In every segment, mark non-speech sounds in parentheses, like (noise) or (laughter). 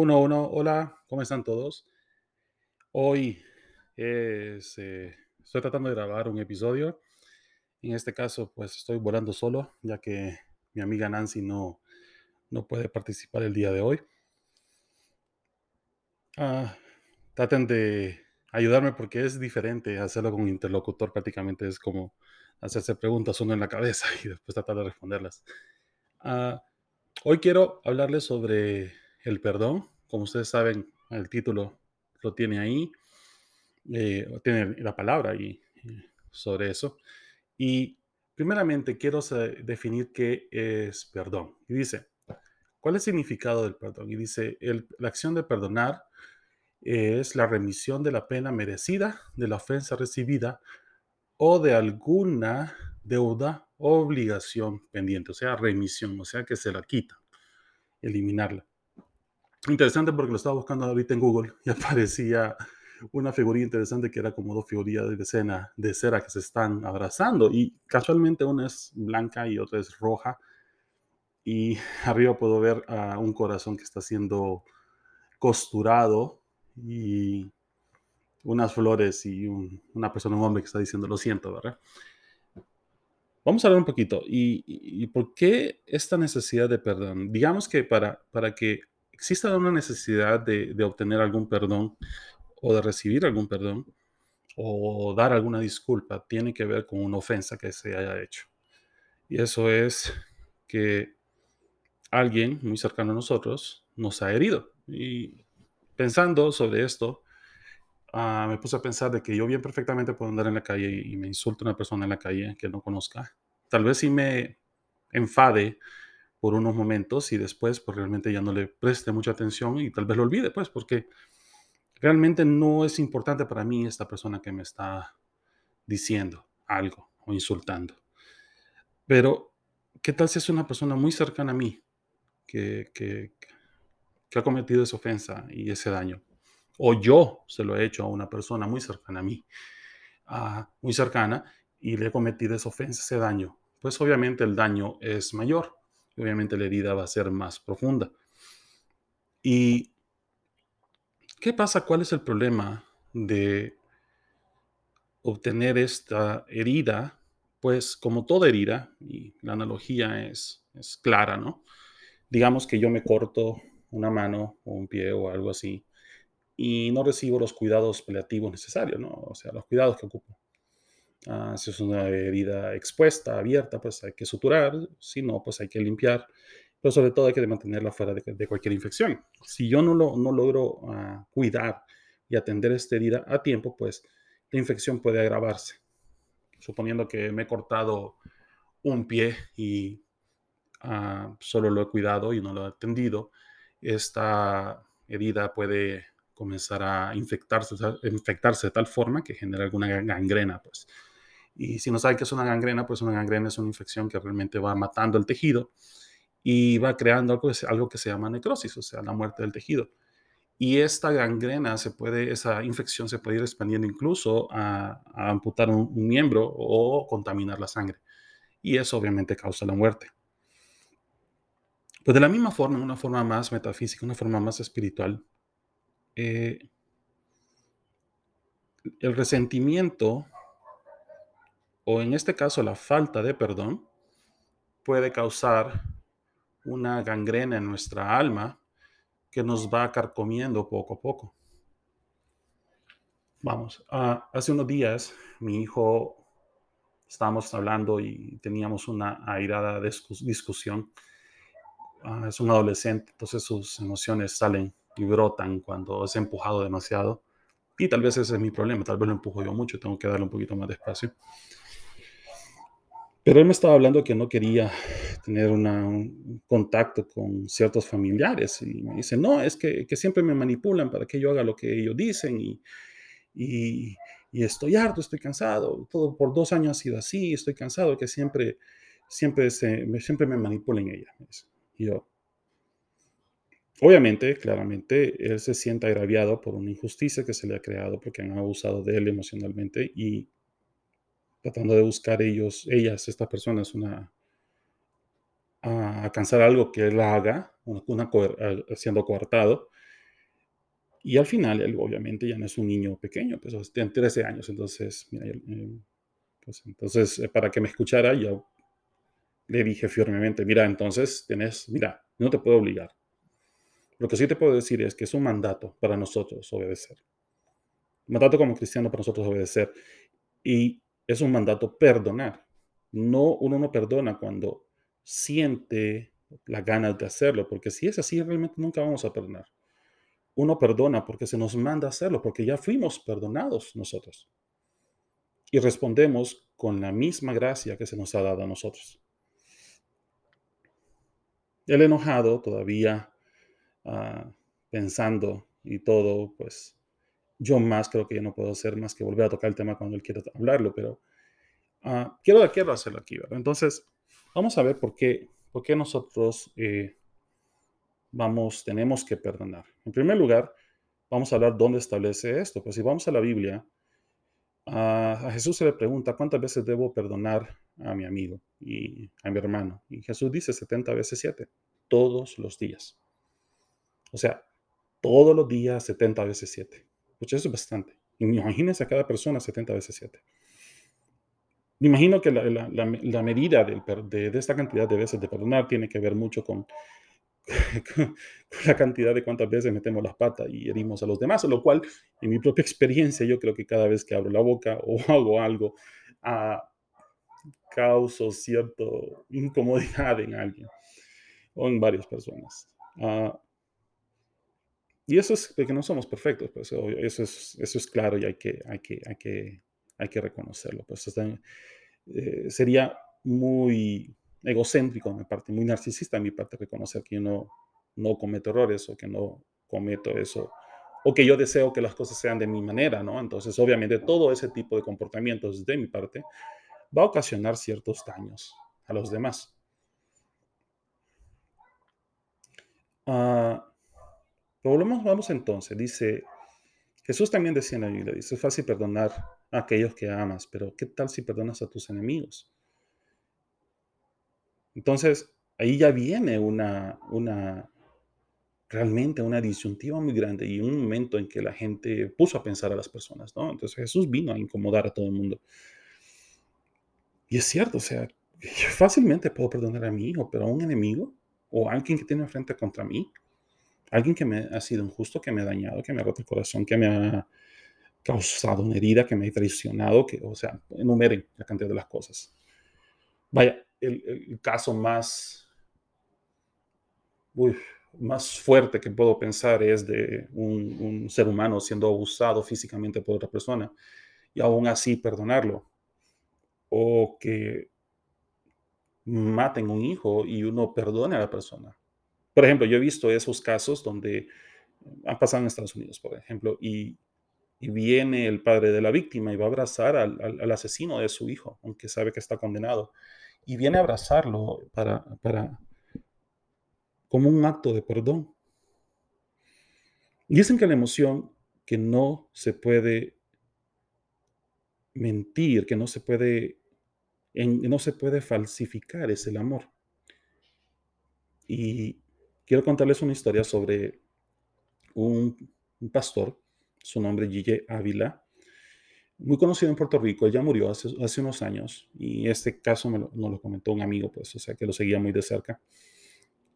Uno, uno, hola, ¿cómo están todos? Hoy eh, estoy tratando de grabar un episodio. En este caso, pues estoy volando solo, ya que mi amiga Nancy no, no puede participar el día de hoy. Ah, traten de ayudarme porque es diferente hacerlo con un interlocutor, prácticamente es como hacerse preguntas uno en la cabeza (laughs) y después tratar de responderlas. Ah, hoy quiero hablarles sobre el perdón. Como ustedes saben, el título lo tiene ahí, eh, tiene la palabra ahí eh, sobre eso. Y primeramente quiero definir qué es perdón. Y dice, ¿cuál es el significado del perdón? Y dice, la acción de perdonar es la remisión de la pena merecida, de la ofensa recibida o de alguna deuda o obligación pendiente, o sea, remisión, o sea, que se la quita, eliminarla. Interesante porque lo estaba buscando ahorita en Google y (laughs) aparecía una figurilla interesante que era como dos figurillas de cena de cera que se están abrazando y casualmente una es blanca y otra es roja y (laughs) arriba puedo ver a un corazón que está siendo costurado y unas flores y una persona, un hombre que está diciendo lo siento, ¿verdad? Vamos a hablar un poquito. ¿Y, y por qué esta necesidad de perdón? Digamos que para, para que exista una necesidad de, de, obtener algún perdón o de recibir algún perdón o dar alguna disculpa, tiene que ver con una ofensa que se haya hecho. Y eso es que alguien muy cercano a nosotros nos ha herido. Y pensando sobre esto, uh, me puse a pensar de que yo bien perfectamente puedo andar en la calle y, me insulte una persona en la calle que no conozca. Tal vez si me enfade por unos momentos y después pues realmente ya no le preste mucha atención y tal vez lo olvide, pues porque realmente no es importante para mí esta persona que me está diciendo algo o insultando. Pero, ¿qué tal si es una persona muy cercana a mí que, que, que ha cometido esa ofensa y ese daño? O yo se lo he hecho a una persona muy cercana a mí, uh, muy cercana, y le he cometido esa ofensa, ese daño. Pues obviamente el daño es mayor obviamente la herida va a ser más profunda. ¿Y qué pasa? ¿Cuál es el problema de obtener esta herida? Pues como toda herida, y la analogía es, es clara, ¿no? Digamos que yo me corto una mano o un pie o algo así y no recibo los cuidados paliativos necesarios, ¿no? O sea, los cuidados que ocupo. Ah, si es una herida expuesta, abierta, pues hay que suturar, si no, pues hay que limpiar, pero sobre todo hay que mantenerla fuera de, cualquier infección. Si yo no, lo, no logro ah, cuidar y atender esta herida a tiempo, pues la infección puede agravarse. Suponiendo que me he cortado un pie y ah, solo lo he cuidado y no lo he atendido, esta herida puede comenzar a infectarse, infectarse de tal forma que genera alguna gangrena, pues. Y si no saben qué es una gangrena, pues una gangrena es una infección que realmente va matando el tejido y va creando algo, que se llama necrosis, o sea, la muerte del tejido. Y esta gangrena se puede, esa infección se puede ir expandiendo incluso a, amputar un, un, miembro o contaminar la sangre. Y eso obviamente causa la muerte. Pues de la misma forma, una forma más metafísica, una forma más espiritual, eh, el resentimiento o en este caso la falta de perdón, puede causar una gangrena en nuestra alma que nos va carcomiendo poco a poco. Vamos, uh, hace unos días mi hijo estábamos hablando y teníamos una airada discusión. Uh, es un adolescente, entonces sus emociones salen y brotan cuando es empujado demasiado. Y tal vez ese es mi problema, tal vez lo empujo yo mucho, tengo que darle un poquito más de espacio. Pero él me estaba hablando que no quería tener un contacto con ciertos familiares y me dice, no, es que, que, siempre me manipulan para que yo haga lo que ellos dicen y, y, estoy harto, estoy cansado, todo por dos años ha sido así, estoy cansado que siempre, siempre, me, siempre me manipulen ella. Y yo, obviamente, claramente, él se siente agraviado por una injusticia que se le ha creado porque han abusado de él emocionalmente y tratando de buscar ellos, ellas, estas personas, una, a alcanzar algo que él haga, una, siendo coartado, Y al final, él obviamente ya no es un niño pequeño, pues tiene 13 años, entonces, mira, eh, pues, entonces, eh, para que me escuchara, yo le dije firmemente, mira, entonces, tienes, mira, no te puedo obligar. Lo que sí te puedo decir es que es un mandato para nosotros obedecer. mandato como cristiano para nosotros obedecer. Y es un mandato perdonar. No, uno no perdona cuando siente la ganas de hacerlo, porque si es así, realmente nunca vamos a perdonar. Uno perdona porque se nos manda hacerlo, porque ya fuimos perdonados nosotros. Y respondemos con la misma gracia que se nos ha dado a nosotros. El enojado todavía ah, pensando y todo, pues yo más creo que ya no puedo hacer más que volver a tocar el tema cuando él quiera hablarlo, pero uh, quiero, quiero hacerlo aquí, ¿verdad? Entonces, vamos a ver por qué, por qué nosotros eh, vamos, tenemos que perdonar. En primer lugar, vamos a hablar dónde establece esto. Pues si vamos a la Biblia, a Jesús se le pregunta cuántas veces debo perdonar a mi amigo y a mi hermano. Y Jesús dice 70 veces 7, todos los días. O sea, todos los días 70 veces 7. Eso es bastante. Imagínense a cada persona 70 veces 7. Me imagino que la, medida de, esta cantidad de veces de perdonar tiene que ver mucho (laughs) con, la cantidad de cuántas veces metemos las patas y herimos a los demás, lo cual, en mi propia experiencia, yo creo que cada vez que abro la boca (laughs) o hago algo, uh, causo cierta incomodidad en alguien o en varias personas. Ah, y eso es porque no somos perfectos, pues eso es, eso es claro y hay que, hay que, hay que, hay que reconocerlo. Pues eh, sería muy egocéntrico de mi parte, muy narcisista de mi parte reconocer que yo no, no cometo errores o que no cometo eso, o que yo deseo que las cosas sean de mi manera, ¿no? Entonces, obviamente, todo ese tipo de comportamientos de mi parte va a ocasionar ciertos daños a los demás. Uh, Volvemos, vamos entonces, dice, Jesús también decía en la Biblia, dice, es fácil perdonar a aquellos que amas, pero ¿qué tal si perdonas a tus enemigos? Entonces, ahí ya viene una, una, realmente una disyuntiva muy grande y un momento en que la gente puso a pensar a las personas, ¿no? Entonces Jesús vino a incomodar a todo el mundo. Y es cierto, o sea, (laughs) fácilmente puedo perdonar a mi hijo, pero a un enemigo o a alguien que tiene frente contra mí, alguien que me ha sido injusto, que me ha dañado, que me ha roto el corazón, que me ha causado una herida, que me ha traicionado, que, o sea, enumeren la cantidad de las cosas. Vaya, el, caso más, más fuerte que puedo pensar es de un, un, ser humano siendo abusado físicamente por otra persona y aún así perdonarlo. O que maten un hijo y uno perdone a la persona. Por ejemplo, yo he visto esos casos donde han pasado en Estados Unidos, por ejemplo, y, viene el padre de la víctima y va a abrazar al, asesino de su hijo, aunque sabe que está condenado, y viene a abrazarlo para como un acto de perdón. Dicen que la emoción que no se puede mentir, que no se puede, no se puede falsificar es el amor. Y quiero contarles una historia sobre un, pastor, su nombre es Gille Ávila, muy conocido en Puerto Rico. Él ya murió hace, hace unos años y este caso me lo, nos lo comentó un amigo, pues, o sea, que lo seguía muy de cerca.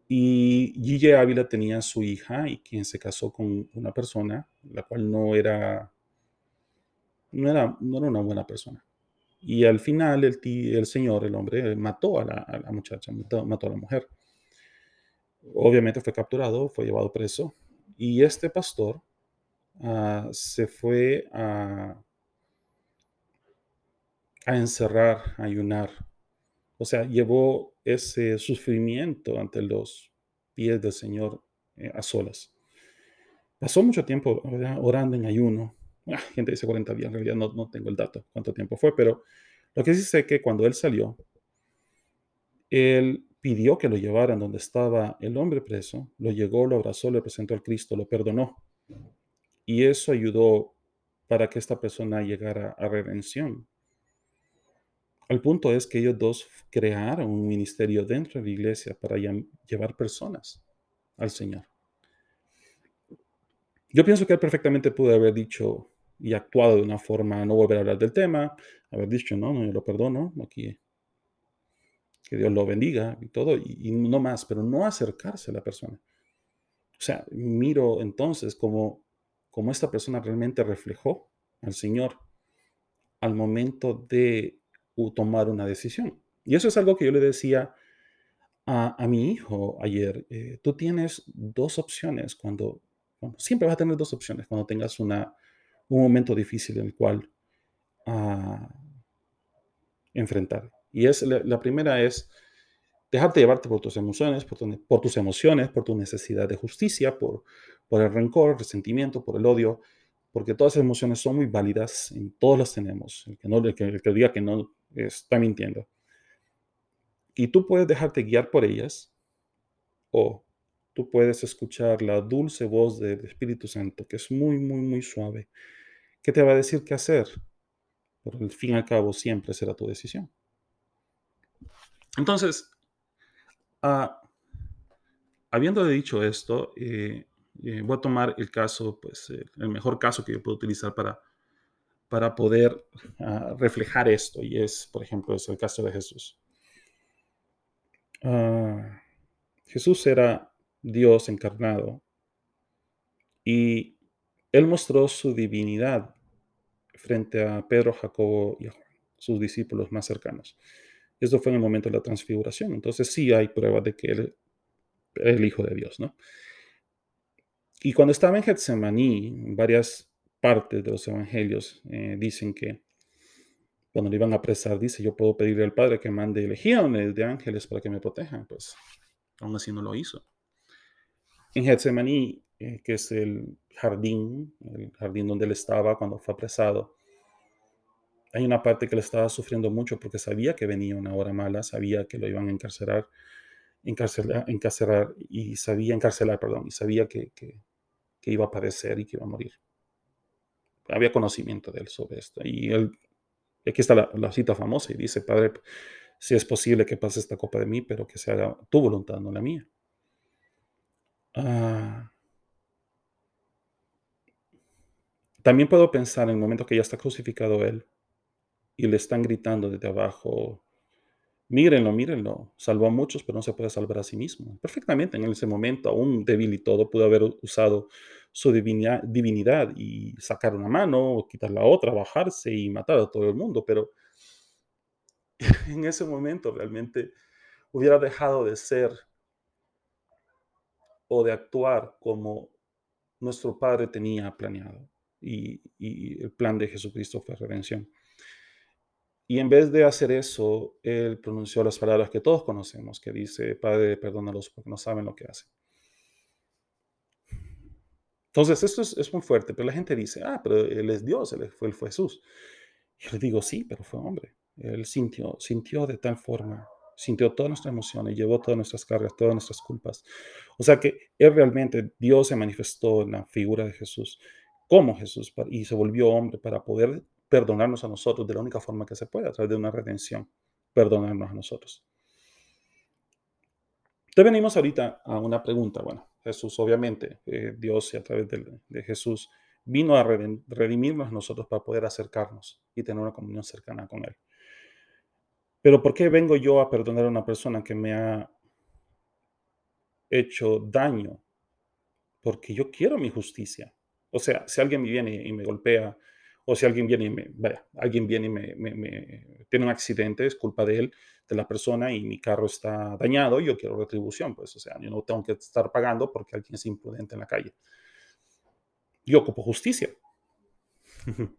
Y Gille Ávila tenía su hija y quien se casó con una persona, la cual no era, no era, no era una buena persona. Y al final el, el señor, el hombre, mató a la, muchacha, mató a la mujer. Obviamente fue capturado, fue llevado preso y este pastor ah, se fue a, encerrar, a ayunar. O sea, llevó ese sufrimiento ante los pies del Señor eh, a solas. Pasó mucho tiempo orando en ayuno. Ah, gente dice 40 días, en realidad no, no tengo el dato cuánto tiempo fue, pero lo que sí sé es que cuando él salió, él pidió que lo llevaran donde estaba el hombre preso, lo llegó, lo abrazó, le presentó al Cristo, lo perdonó. Y eso ayudó para que esta persona llegara a redención. El punto es que ellos dos crearon un ministerio dentro de la iglesia para llevar personas al Señor. Yo pienso que él perfectamente pudo haber dicho y actuado de una forma, no volver a hablar del tema, haber dicho, no, no, yo lo perdono, aquí, que Dios lo bendiga y todo, y, no más, pero no acercarse a la persona. O sea, miro entonces como, como esta persona realmente reflejó al Señor al momento de tomar una decisión. Y eso es algo que yo le decía a, mi hijo ayer. Eh, tú tienes dos opciones cuando, siempre vas a tener dos opciones cuando tengas una, un momento difícil en el cual ah, enfrentar. Y es la, primera es dejarte llevarte por tus emociones, por, por, tus emociones, por tu necesidad de justicia, por, por el rencor, el resentimiento, por el odio, porque todas esas emociones son muy válidas, y todos las tenemos. El que, no, el que, diga que no está mintiendo. Y tú puedes dejarte guiar por ellas o tú puedes escuchar la dulce voz del Espíritu Santo, que es muy, muy, muy suave, que te va a decir qué hacer. Pero al fin y al cabo siempre será tu decisión. Entonces, ah, habiendo dicho esto, eh, eh, voy a tomar el caso, pues el mejor caso que yo puedo utilizar para, para poder ah, reflejar esto, y es, por ejemplo, es el caso de Jesús. Ah, Jesús era Dios encarnado y él mostró su divinidad frente a Pedro, Jacobo y a Juan, sus discípulos más cercanos. Esto fue en el momento de la transfiguración. Entonces sí hay pruebas de que él era el Hijo de Dios, ¿no? Y cuando estaba en Getsemaní, varias partes de los evangelios eh, dicen que cuando le iban a apresar, dice, yo puedo pedirle al Padre que mande legiones de ángeles para que me protejan. Pues aún así no lo hizo. En Getsemaní, eh, que es el jardín, el jardín donde él estaba cuando fue apresado, hay una parte que le estaba sufriendo mucho porque sabía que venía una hora mala, sabía que lo iban a encarcelar, encarcelar, encarcelar y sabía encarcelar, perdón, y sabía que, que, iba a padecer y que iba a morir. Había conocimiento de él sobre esto. Y él aquí está la, cita famosa y dice, Padre, si es posible que pase esta copa de mí, pero que se haga tu voluntad, no la mía. Ah. también puedo pensar en el momento que ya está crucificado él y le están gritando desde abajo, mírenlo, mírenlo, salvó a muchos, pero no se puede salvar a sí mismo. Perfectamente en ese momento, aún débil y todo, pudo haber usado su divinidad, y sacar una mano, quitar la otra, bajarse y matar a todo el mundo, pero (laughs) en ese momento realmente hubiera dejado de ser o de actuar como nuestro Padre tenía planeado. Y, y, el plan de Jesucristo fue redención. Y en vez de hacer eso, Él pronunció las palabras que todos conocemos, que dice, Padre, perdónalos porque no saben lo que hacen. Entonces, esto es, muy fuerte, pero la gente dice, ah, pero Él es Dios, Él fue, él Jesús. Yo le digo, sí, pero fue hombre. Él sintió, sintió de tal forma, sintió todas nuestras emociones, llevó todas nuestras cargas, todas nuestras culpas. O sea que Él realmente, Dios se manifestó en la figura de Jesús, como Jesús, y se volvió hombre para poder perdonarnos a nosotros de la única forma que se puede, a través de una redención, perdonarnos a nosotros. Entonces venimos ahorita a una pregunta, bueno, Jesús, obviamente, eh, Dios y a través de, Jesús vino a redimirnos a nosotros para poder acercarnos y tener una comunión cercana con Él. Pero ¿por qué vengo yo a perdonar a una persona que me ha hecho daño? Porque yo quiero mi justicia. O sea, si alguien me viene y me golpea, o si alguien viene y me, vaya, alguien viene y me, tiene un accidente, es culpa de él, de la persona y mi carro está dañado, yo quiero retribución, pues, o sea, yo no tengo que estar pagando porque alguien es imprudente en la calle. Yo ocupo justicia. (laughs)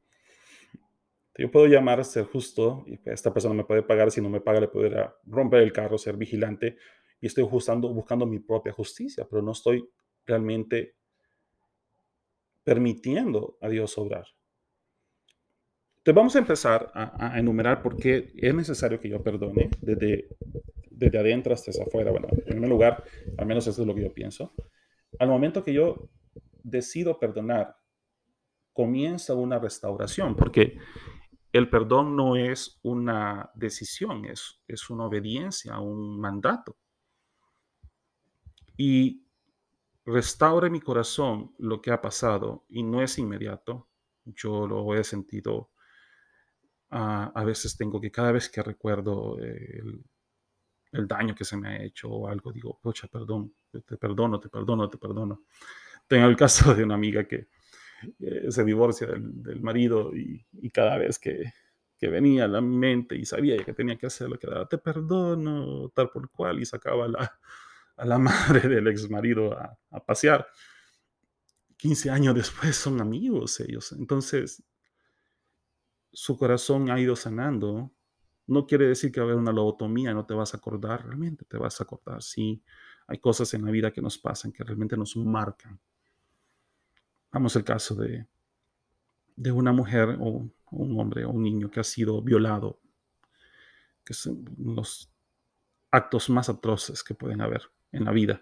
Yo puedo llamar a ser justo y esta persona me puede pagar, si no me paga le podrá romper el carro, ser vigilante y estoy buscando mi propia justicia, pero no estoy realmente permitiendo a Dios obrar. Entonces vamos a empezar a, enumerar por qué es necesario que yo perdone desde, desde adentro hasta afuera. Bueno, en primer lugar, al menos eso es lo que yo pienso. Al momento que yo decido perdonar, comienza una restauración, porque el perdón no es una decisión, es, es una obediencia, un mandato. Y restaure mi corazón lo que ha pasado y no es inmediato. Yo lo he sentido. Ah, a veces tengo que, cada vez que recuerdo eh, el, el daño que se me ha hecho o algo, digo, pocha, perdón, te perdono, te perdono, te perdono. Tengo el caso de una amiga que eh, se divorcia del, del marido y, y cada vez que, que venía a la mente y sabía que tenía que hacerlo, que te perdono, tal por cual, y sacaba a la, a la (laughs) madre del ex marido a, a pasear. 15 años después son amigos ellos. Entonces, su corazón ha ido sanando. No quiere decir que va a haber una lobotomía, no te vas a acordar, realmente te vas a acordar. Sí, hay cosas en la vida que nos pasan que realmente nos marcan. Vamos al caso de, de una mujer o un hombre o un niño que ha sido violado, que son los actos más atroces que pueden haber en la vida.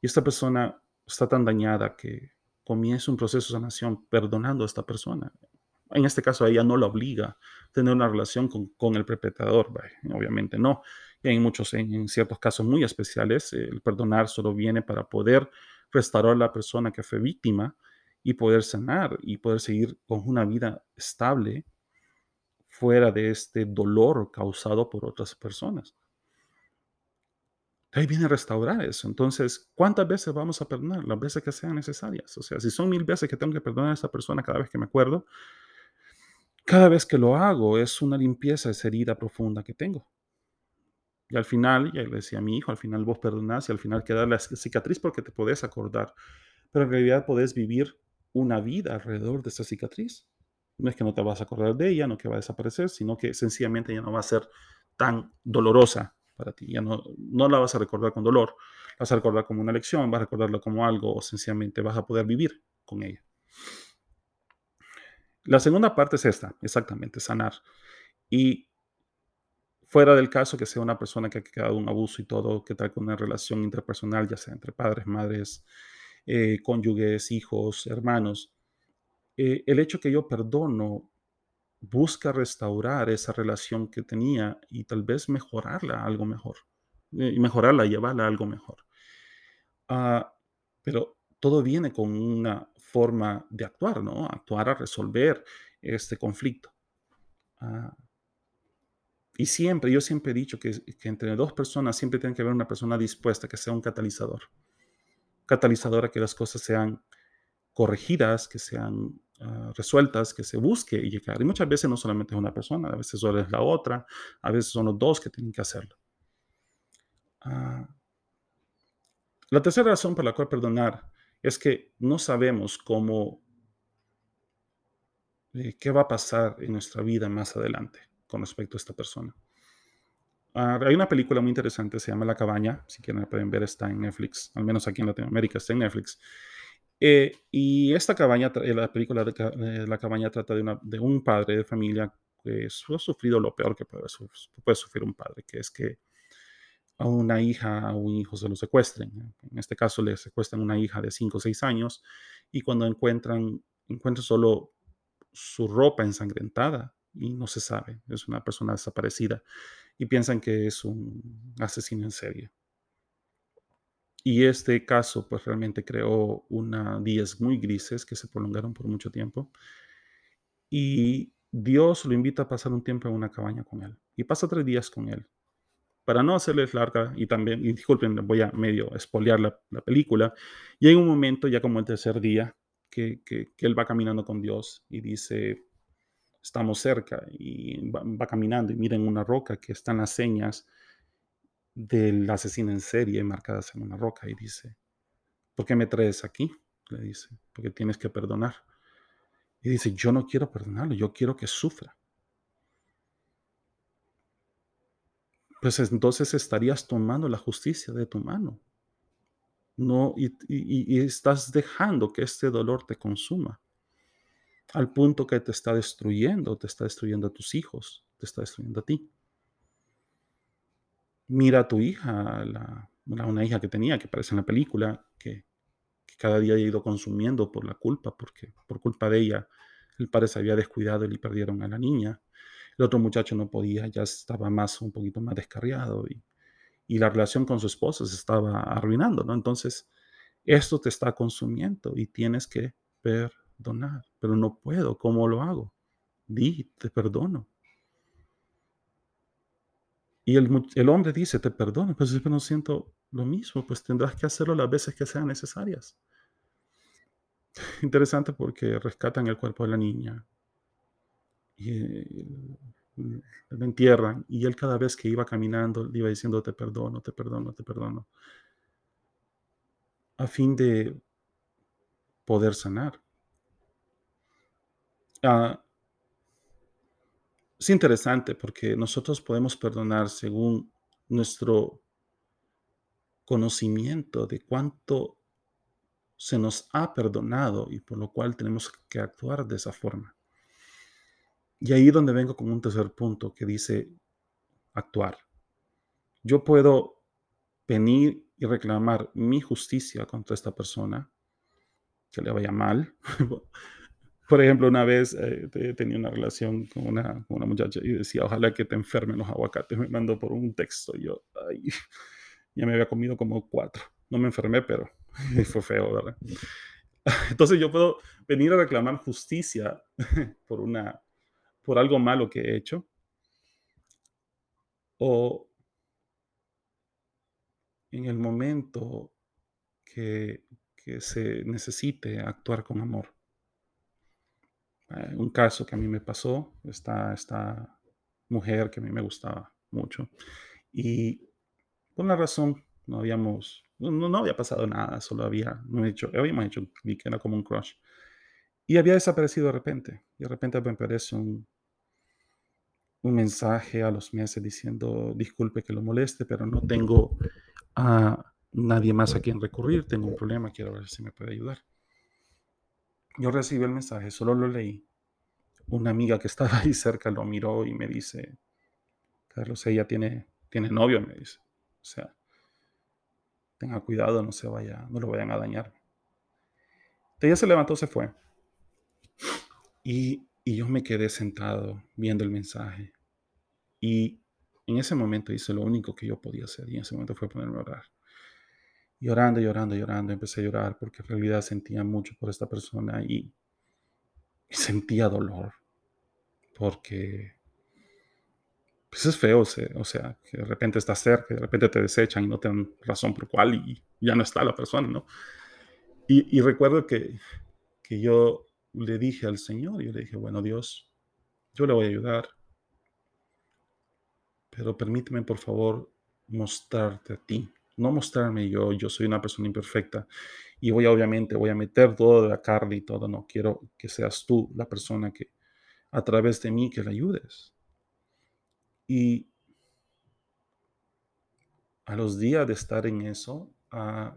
Y esta persona está tan dañada que comienza un proceso de sanación perdonando a esta persona. En este caso, ella no la obliga a tener una relación con, con el perpetrador, obviamente no. Y en muchos, en, en, ciertos casos muy especiales, el perdonar solo viene para poder restaurar a la persona que fue víctima y poder sanar y poder seguir con una vida estable fuera de este dolor causado por otras personas. Ahí viene a restaurar eso. Entonces, ¿cuántas veces vamos a perdonar? Las veces que sean necesarias. O sea, si son mil veces que tengo que perdonar a esa persona cada vez que me acuerdo, cada vez que lo hago es una limpieza de esa herida profunda que tengo. Y al final, ya le decía a mi hijo, al final vos perdonás y al final queda la cicatriz porque te podés acordar. Pero en realidad podés vivir una vida alrededor de esa cicatriz. No es que no te vas a acordar de ella, no que va a desaparecer, sino que sencillamente ya no va a ser tan dolorosa para ti. Ya no, no la vas a recordar con dolor, la vas a recordar como una lección, vas a recordarla como algo o sencillamente vas a poder vivir con ella. La segunda parte es esta, exactamente, sanar. Y fuera del caso que sea una persona que ha quedado un abuso y todo, que trae una relación interpersonal, ya sea entre padres, madres, eh, cónyuges, hijos, hermanos, eh, el hecho que yo perdono busca restaurar esa relación que tenía y tal vez mejorarla algo mejor, eh, y mejorarla, llevarla a algo mejor. Uh, pero todo viene con una forma de actuar, ¿no? Actuar a resolver este conflicto. Uh, y siempre, yo siempre he dicho que, entre dos personas siempre tiene que haber una persona dispuesta que sea un catalizador. Catalizador a que las cosas sean corregidas, que sean uh, resueltas, que se busque llegar. Y muchas veces no solamente es una persona, a veces solo es la otra, a veces son los dos que tienen que hacerlo. Uh, la tercera razón por la cual perdonar es que no sabemos cómo, eh, qué va a pasar en nuestra vida más adelante con respecto a esta persona. Uh, hay una película muy interesante, se llama La Cabaña, si quieren la pueden ver, está en Netflix, al menos aquí en Latinoamérica está en Netflix. Eh, y esta cabaña, eh, la película de La Cabaña trata de, un padre de familia que ha sufrido lo peor que puede, sufrir un padre, que es que a una hija, a un hijo se lo secuestren. En este caso le secuestran una hija de 5 o 6 años y cuando encuentran, encuentran solo su ropa ensangrentada y no se sabe, es una persona desaparecida y piensan que es un asesino en serie. Y este caso, pues realmente creó una días muy grises que se prolongaron por mucho tiempo. Y Dios lo invita a pasar un tiempo en una cabaña con él. Y pasa tres días con él. Para no hacerles larga, y también, y disculpen, voy a medio espolear la, la película. Y hay un momento, ya como el tercer día, que, que, él va caminando con Dios y dice, estamos cerca, y va, va caminando y miren una roca que están las señas del asesino en serie marcadas en una roca y dice, ¿por qué me traes aquí? Le dice, porque tienes que perdonar. Y dice, yo no quiero perdonarlo, yo quiero que sufra. Pues entonces estarías tomando la justicia de tu mano. No, y, estás dejando que este dolor te consuma al punto que te está destruyendo, te está destruyendo a tus hijos, te está destruyendo a ti mira a tu hija, la, una hija que tenía, que aparece en la película, que, que, cada día ha ido consumiendo por la culpa, porque por culpa de ella el padre se había descuidado y le perdieron a la niña. El otro muchacho no podía, ya estaba más, un poquito más descarriado y, y la relación con su esposa se estaba arruinando, ¿no? Entonces, esto te está consumiendo y tienes que perdonar, pero no puedo, ¿cómo lo hago? Di, te perdono. Y el, hombre dice, te perdono, pero si no siento lo mismo, pues tendrás que hacerlo las veces que sean necesarias. (laughs) Interesante porque rescatan el cuerpo de la niña y la entierran y él cada vez que iba caminando le iba diciendo te perdono, te perdono, te perdono, a fin de poder sanar. Ah, es interesante porque nosotros podemos perdonar según nuestro conocimiento de cuánto se nos ha perdonado y por lo cual tenemos que actuar de esa forma. Y ahí donde vengo con un tercer punto que dice actuar. Yo puedo venir y reclamar mi justicia contra esta persona que le vaya mal. (laughs) Por ejemplo, una vez eh, tenía una relación con una, muchacha y decía, ojalá que te enfermen los aguacates. Me mandó por un texto. Yo, ay, (laughs) ya me había comido como cuatro. No me enfermé, pero (laughs) fue feo, ¿verdad? Entonces yo puedo venir a reclamar justicia por, una, por algo malo que he hecho. O en el momento que, que se necesite actuar con amor. Eh, un caso que a mí me pasó, esta, esta mujer que a mí me gustaba mucho. Y por una razón no habíamos, no, no había pasado nada, solo había, hecho, habíamos hecho clic, era como un crush. Y había desaparecido de repente. Y de repente me aparece un, un mensaje a los meses diciendo, disculpe que lo moleste, pero no tengo a nadie más a quien recurrir, tengo un problema, quiero ver si me puede ayudar. Yo recibí el mensaje, solo lo leí. Una amiga que estaba (laughs) ahí cerca lo miró y me dice, Carlos, ella tiene, tiene novio, me dice. O sea, tenga cuidado, no se vaya, no lo vayan a dañar. Ella se levantó, se fue. Y, y yo me quedé sentado viendo el mensaje. Y en ese momento hice lo único que yo podía hacer. Y en ese momento fue ponerme a orar llorando, llorando, llorando, empecé a llorar porque en realidad sentía mucho por esta persona y, sentía dolor porque pues es feo, o sea, que de repente estás cerca, de repente te desechan y no te dan razón por cuál y ya no está la persona, ¿no? Y, recuerdo que, que yo le dije al Señor, yo le dije, bueno Dios, yo le voy a ayudar, pero permíteme por favor mostrarte a ti no mostrarme yo, yo soy una persona imperfecta y voy obviamente, voy a meter todo de la carne y todo, no, quiero que seas tú la persona que a través de mí que le ayudes. Y a los días de estar en eso, ah,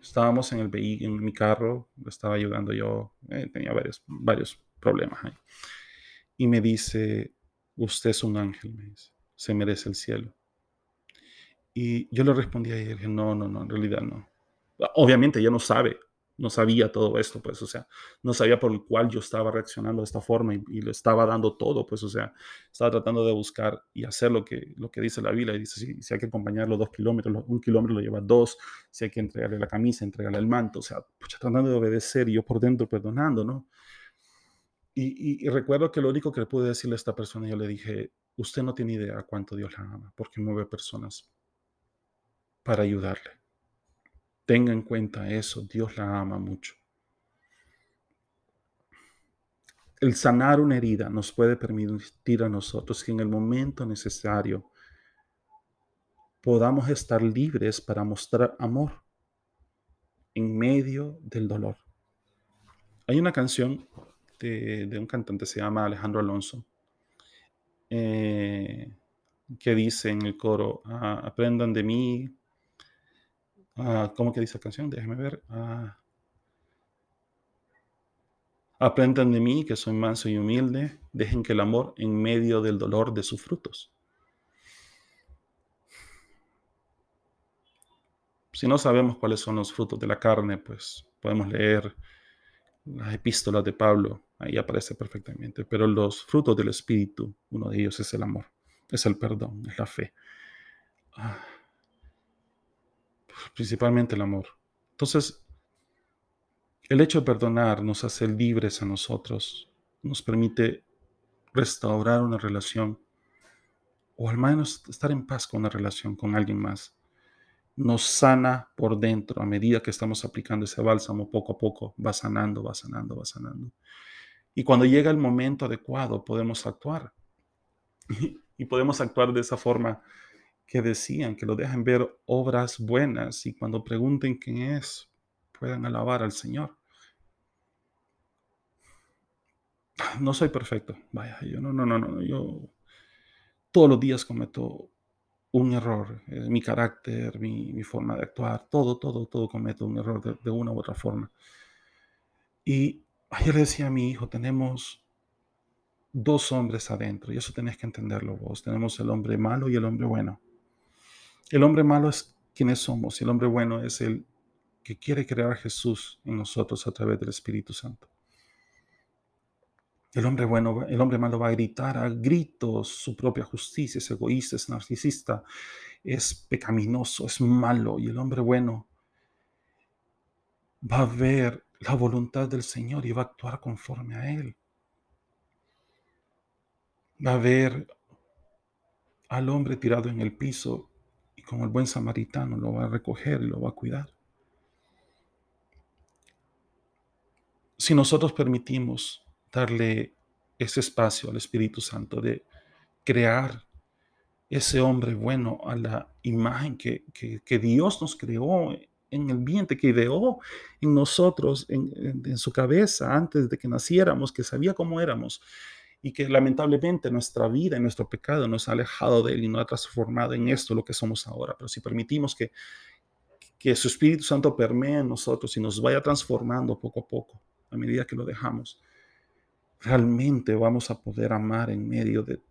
estábamos en, el en mi carro, le estaba ayudando yo, eh, tenía varios, varios problemas ahí. Y me dice, usted es un ángel, me dice, se merece el cielo. Y yo le respondí a ella, no, no, no, en realidad no. Obviamente ella no sabe, no sabía todo esto, pues, o sea, no sabía por el cual yo estaba reaccionando de esta forma y, le estaba dando todo, pues, o sea, estaba tratando de buscar y hacer lo que, lo que dice la Biblia. Y dice, si, hay que acompañarlo dos kilómetros, un kilómetro lo lleva dos, si hay que entregarle la camisa, entregarle el manto, o sea, tratando de obedecer y yo por dentro perdonando, ¿no? Y, y, recuerdo que lo único que le pude decirle a esta persona, yo le dije, usted no tiene idea cuánto Dios la ama, porque mueve personas para ayudarle. Tenga en cuenta eso, Dios la ama mucho. El sanar una herida nos puede permitir a nosotros que en el momento necesario podamos estar libres para mostrar amor en medio del dolor. Hay una canción de, un cantante, se llama Alejandro Alonso, eh, que dice en el coro, ah, aprendan de mí Ah, ¿Cómo que dice la canción? Déjeme ver. Ah. aprendan de mí que soy manso y humilde. Dejen que el amor en medio del dolor de sus frutos. Si no sabemos cuáles son los frutos de la carne, pues podemos leer las epístolas de Pablo, ahí aparece perfectamente. Pero los frutos del Espíritu, uno de ellos es el amor, es el perdón, es la fe. Ah principalmente el amor. Entonces, el hecho de perdonar nos hace libres a nosotros, nos permite restaurar una relación o al menos estar en paz con una relación con alguien más. Nos sana por dentro a medida que estamos aplicando ese bálsamo poco a poco, va sanando, va sanando, va sanando. Y cuando llega el momento adecuado podemos actuar. (laughs) Y podemos actuar de esa forma que decían, que lo dejen ver obras buenas y cuando pregunten quién es, puedan alabar al Señor. No soy perfecto, vaya, yo no, no, no, no, yo todos los días cometo un error, eh, mi carácter, mi, forma de actuar, todo, todo, todo cometo un error de, de una u otra forma. Y ayer le decía a mi hijo, tenemos dos hombres adentro, y eso tenés que entenderlo vos. Tenemos el hombre malo y el hombre bueno. El hombre malo es quienes somos, y el hombre bueno es el que quiere crear a Jesús en nosotros a través del Espíritu Santo. El hombre bueno, el hombre malo va a gritar a gritos su propia justicia, es egoísta, es narcisista, es pecaminoso, es malo. Y el hombre bueno va a ver la voluntad del Señor y va a actuar conforme a Él. Va a ver al hombre tirado en el piso y como el buen samaritano lo va a recoger y lo va a cuidar. Si nosotros permitimos darle ese espacio al Espíritu Santo de crear ese hombre bueno a la imagen que, Dios nos creó en el vientre, que ideó en nosotros, en, su cabeza, antes de que naciéramos, que sabía cómo éramos y que lamentablemente nuestra vida y nuestro pecado nos ha alejado de Él y nos ha transformado en esto lo que somos ahora. Pero si permitimos que, que su Espíritu Santo permee en nosotros y nos vaya transformando poco a poco, a medida que lo dejamos, realmente vamos a poder amar en medio de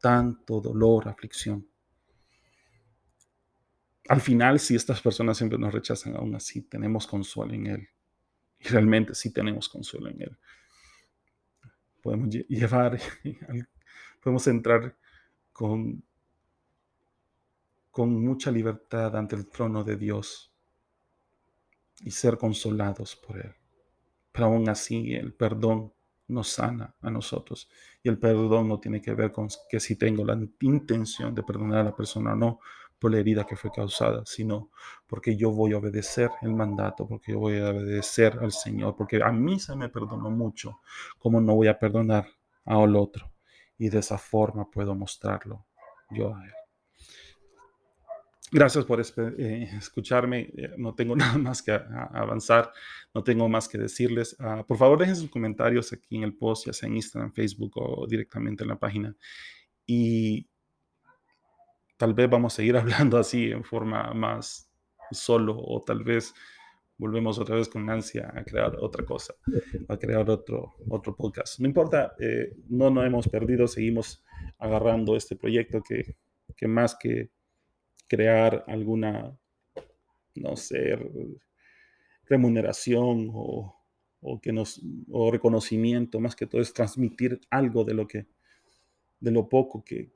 tanto dolor, aflicción. Al final, si estas personas siempre nos rechazan, aún así tenemos consuelo en Él. Y realmente sí tenemos consuelo en Él. Podemos llevar, (laughs) podemos entrar con, con mucha libertad ante el trono de Dios y ser consolados por Él. Pero aún así, el perdón nos sana a nosotros. Y el perdón no tiene que ver con que si tengo la intención de perdonar a la persona o no por la herida que fue causada, sino porque yo voy a obedecer el mandato, porque yo voy a obedecer al Señor, porque a mí se me perdonó mucho, como no voy a perdonar al otro. Y de esa forma puedo mostrarlo yo a Él. Gracias por eh, escucharme. Eh, no tengo (laughs) nada más que avanzar, no tengo más que decirles. Ah, por favor, dejen sus comentarios aquí en el post, ya sea en Instagram, Facebook o directamente en la página. Y tal vez vamos a seguir (laughs) hablando así en forma más solo o tal vez volvemos otra vez con ansia a crear otra cosa, a crear otro, otro podcast. No importa, eh, no nos hemos perdido, seguimos agarrando este proyecto que, que más que crear alguna, no sé, remuneración o, que nos, o reconocimiento, más que todo es transmitir algo de lo que, de lo poco que,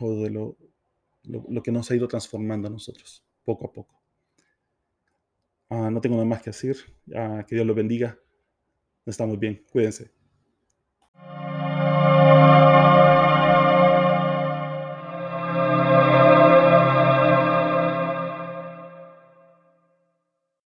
o de lo, lo, que nos ha ido transformando a nosotros, poco a poco. Ah, no tengo nada más que decir. Ah, que Dios lo bendiga. Estamos bien. Cuídense.